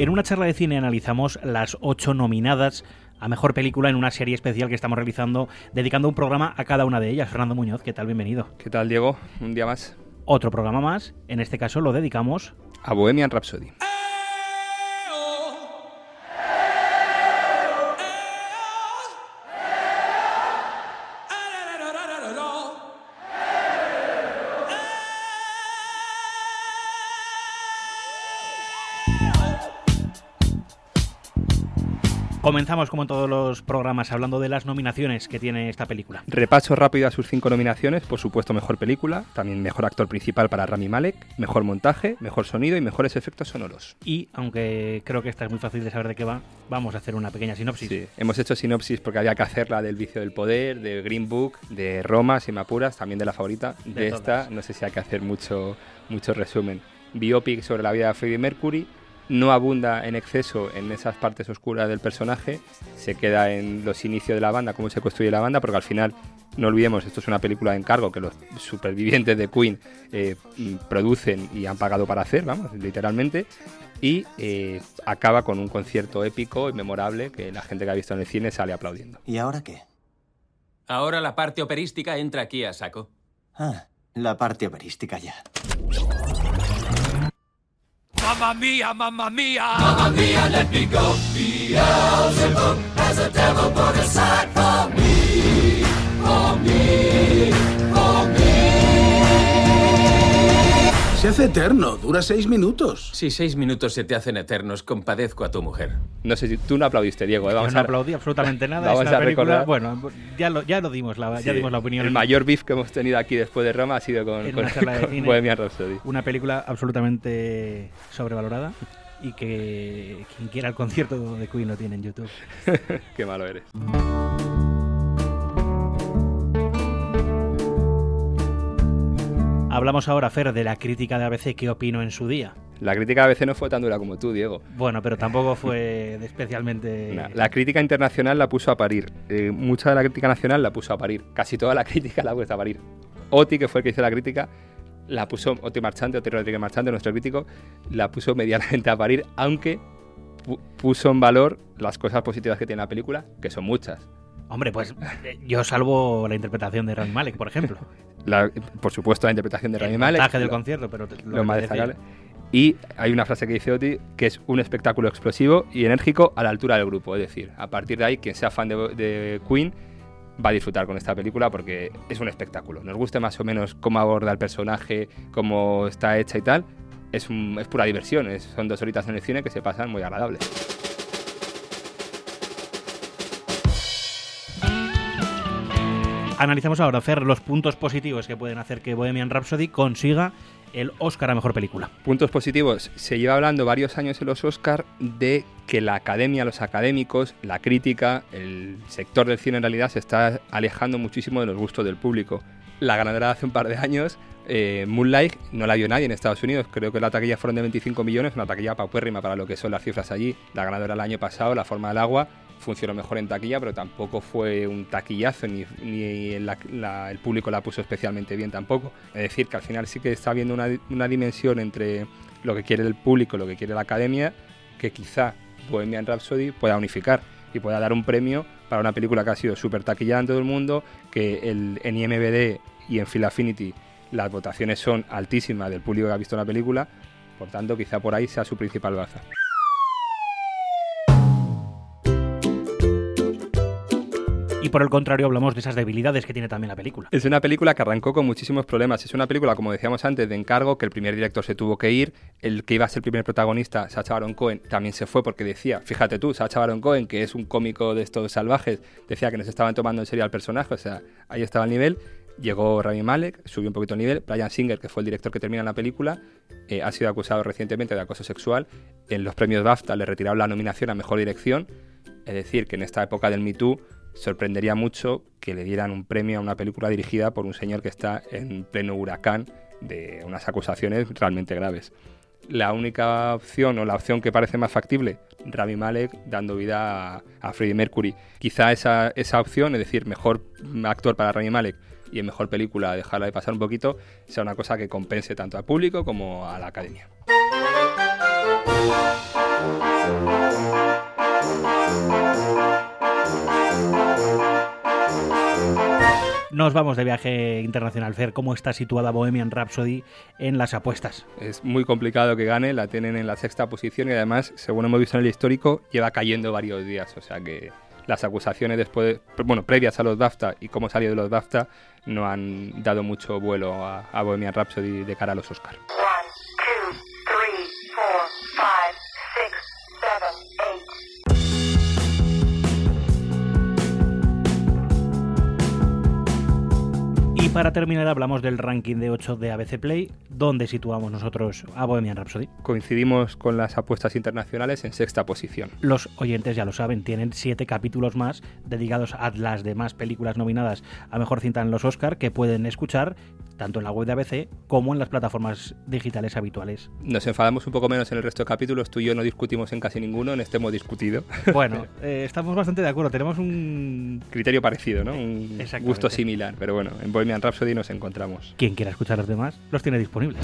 En una charla de cine analizamos las ocho nominadas a mejor película en una serie especial que estamos realizando, dedicando un programa a cada una de ellas. Fernando Muñoz, ¿qué tal? Bienvenido. ¿Qué tal, Diego? Un día más. Otro programa más, en este caso lo dedicamos a Bohemian Rhapsody. Comenzamos como en todos los programas hablando de las nominaciones que tiene esta película. Repaso rápido a sus cinco nominaciones, por supuesto mejor película, también mejor actor principal para Rami Malek, mejor montaje, mejor sonido y mejores efectos sonoros. Y aunque creo que esta es muy fácil de saber de qué va, vamos a hacer una pequeña sinopsis. Sí, hemos hecho sinopsis porque había que hacerla del vicio del poder, de Green Book, de Roma, si me apuras, también de la favorita. De, esta no sé si hay que hacer mucho, mucho resumen. Biopic sobre la vida de Freddie Mercury, no abunda en exceso en esas partes oscuras del personaje, se queda en los inicios de la banda, cómo se construye la banda, porque al final, no olvidemos, esto es una película de encargo que los supervivientes de Queen eh, producen y han pagado para hacer, vamos, literalmente, y eh, acaba con un concierto épico y memorable que la gente que ha visto en el cine sale aplaudiendo. ¿Y ahora qué? Ahora la parte operística entra aquí a saco. Ah, la parte operística ya. Mamma mia, mamma mia. Mamma mia, let me go. Beelzebub hace eterno, dura seis minutos. Si seis minutos se te hacen eternos, compadezco a tu mujer. No sé si tú no aplaudiste, Diego. ¿eh? Vamos Yo no aplaudí absolutamente nada. Vamos a recordar. Bueno, ya lo, ya lo dimos, la, ya dimos la opinión. El mayor beef que hemos tenido aquí después de Roma ha sido con, con, con Bohemian Rhapsody. Una película absolutamente sobrevalorada y que quien quiera el concierto de Queen lo tiene en YouTube. Qué malo eres. Hablamos ahora, Fer, de la crítica de ABC. ¿Qué opino en su día? La crítica de ABC no fue tan dura como tú, Diego. Bueno, pero tampoco fue especialmente... la crítica internacional la puso a parir. Eh, mucha de la crítica nacional la puso a parir. Casi toda la crítica la ha puesto a parir. Oti, que fue el que hizo la crítica, la puso... Oti Marchante, Oti Rodríguez Marchante, nuestro crítico, la puso medianamente a parir, aunque puso en valor las cosas positivas que tiene la película, que son muchas. Hombre, pues eh, yo salvo la interpretación de Rami Malek, por ejemplo. por supuesto, la interpretación de Rami Malek. El del concierto, pero lo, más destacable. Y hay una frase que dice Oti que es un espectáculo explosivo y enérgico a la altura del grupo. Es decir, a partir de ahí, quien sea fan de, Queen va a disfrutar con esta película porque es un espectáculo. Nos guste más o menos cómo aborda el personaje, cómo está hecha y tal. Es, es pura diversión. son dos horitas en el cine que se pasan muy agradables. Analizamos ahora, Fer, los puntos positivos que pueden hacer que Bohemian Rhapsody consiga el Oscar a Mejor Película. Puntos positivos. Se lleva hablando varios años en los Oscar de que la academia, los académicos, la crítica, el sector del cine en realidad se está alejando muchísimo de los gustos del público. La ganadora hace un par de años, eh, Moonlight, no la vio nadie en Estados Unidos. Creo que la taquilla fueron de 25 millones, una taquilla paupérrima para lo que son las cifras allí. La ganadora el año pasado, La Forma del Agua, funcionó mejor en taquilla, pero tampoco fue un taquillazo, ni, el público la puso especialmente bien tampoco. Es decir, que al final sí que está habiendo una, dimensión entre lo que quiere el público lo que quiere la academia, que quizá Bohemian Rhapsody pueda unificar y pueda dar un premio para una película que ha sido súper taquillada en todo el mundo, que en IMBD y en Phil Affinity las votaciones son altísimas del público que ha visto la película, por tanto quizá por ahí sea su principal baza. Y por el contrario hablamos de esas debilidades que tiene también la película. Es una película que arrancó con muchísimos problemas. Es una película, como decíamos antes, de encargo, que el primer director se tuvo que ir, el que iba a ser el primer protagonista, Sacha Baron Cohen, también se fue porque decía, fíjate tú, Sacha Baron Cohen, que es un cómico de estos salvajes, decía que nos estaban tomando en serio al personaje, o sea, ahí estaba el nivel. Llegó Rami Malek, subió un poquito el nivel. Brian Singer, que fue el director que termina la película, eh, ha sido acusado recientemente de acoso sexual. En los premios BAFTA le retiraron la nominación a Mejor Dirección. Es decir, que en esta época del Me Too sorprendería mucho que le dieran un premio a una película dirigida por un señor que está en pleno huracán de unas acusaciones realmente graves. La única opción o la opción que parece más factible, Rami Malek dando vida a, Freddie Mercury. Quizá esa, esa opción, es decir, mejor actor para Rami Malek y en mejor película dejarla de pasar un poquito, sea una cosa que compense tanto al público como a la academia. Nos vamos de viaje internacional. Fer, ¿cómo está situada Bohemian Rhapsody en las apuestas? Es muy complicado que gane, la tienen en la sexta posición y además, según hemos visto en el histórico, lleva cayendo varios días. O sea que las acusaciones después, bueno, previas a los BAFTA y cómo salió de los BAFTA no han dado mucho vuelo a, Bohemian Rhapsody de cara a los Oscars. Y para terminar hablamos del ranking de 8 de ABC Play, donde situamos nosotros a Bohemian Rhapsody. Coincidimos con las apuestas internacionales en sexta posición. Los oyentes ya lo saben, tienen siete capítulos más dedicados a las demás películas nominadas a Mejor Cinta en los Oscar que pueden escuchar tanto en la web de ABC como en las plataformas digitales habituales. Nos enfadamos un poco menos en el resto de capítulos, tú y yo no discutimos en casi ninguno, en este hemos discutido. Bueno, eh, estamos bastante de acuerdo, tenemos un... Criterio parecido, ¿no? Un Exactamente. gusto similar, pero bueno, en Bohemian Rhapsody nos encontramos. Quien quiera escuchar los demás, los tiene disponibles.